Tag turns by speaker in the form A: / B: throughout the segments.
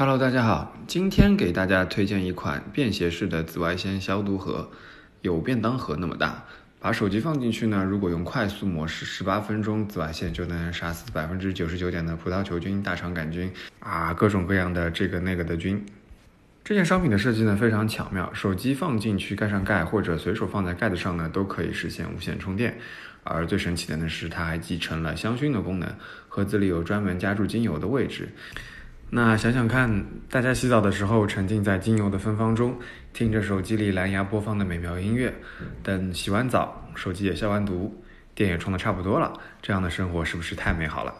A: Hello，大家好，今天给大家推荐一款便携式的紫外线消毒盒，有便当盒那么大。把手机放进去呢，如果用快速模式，十八分钟紫外线就能杀死百分之九十九点的葡萄球菌、大肠杆菌啊，各种各样的这个那个的菌。这件商品的设计呢非常巧妙，手机放进去盖上盖，或者随手放在盖子上呢，都可以实现无线充电。而最神奇的呢是，它还集成了香薰的功能，盒子里有专门加注精油的位置。那想想看，大家洗澡的时候沉浸在精油的芬芳中，听着手机里蓝牙播放的美妙音乐，等洗完澡，手机也消完毒，电也充的差不多了，这样的生活是不是太美好了？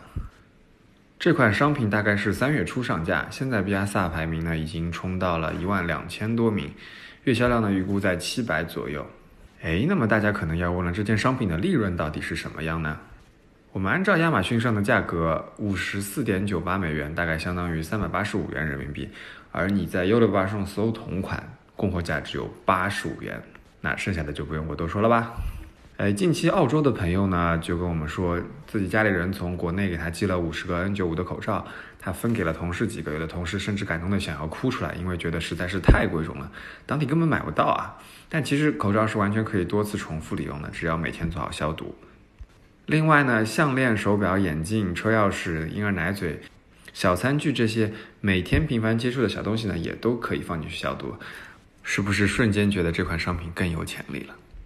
A: 这款商品大概是三月初上架，现在 B R S A 排名呢已经冲到了一万两千多名，月销量呢预估在七百左右。哎，那么大家可能要问了，这件商品的利润到底是什么样呢？我们按照亚马逊上的价格，五十四点九八美元，大概相当于三百八十五元人民币。而你在优乐吧上搜同款，供货价只有八十五元。那剩下的就不用我多说了吧。哎，近期澳洲的朋友呢，就跟我们说自己家里人从国内给他寄了五十个 N95 的口罩，他分给了同事几个，有的同事甚至感动的想要哭出来，因为觉得实在是太贵重了，当地根本买不到啊。但其实口罩是完全可以多次重复利用的，只要每天做好消毒。另外呢，项链、手表、眼镜、车钥匙、婴儿奶嘴、小餐具这些每天频繁接触的小东西呢，也都可以放进去消毒，是不是瞬间觉得这款商品更有潜力了？